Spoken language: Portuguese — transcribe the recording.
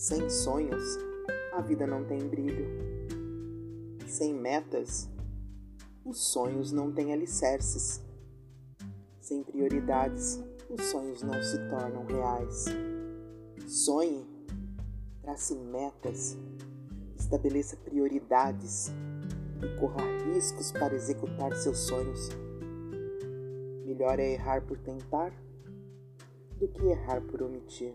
Sem sonhos, a vida não tem brilho. Sem metas, os sonhos não têm alicerces. Sem prioridades, os sonhos não se tornam reais. Sonhe, trace metas, estabeleça prioridades e corra riscos para executar seus sonhos. Melhor é errar por tentar do que errar por omitir.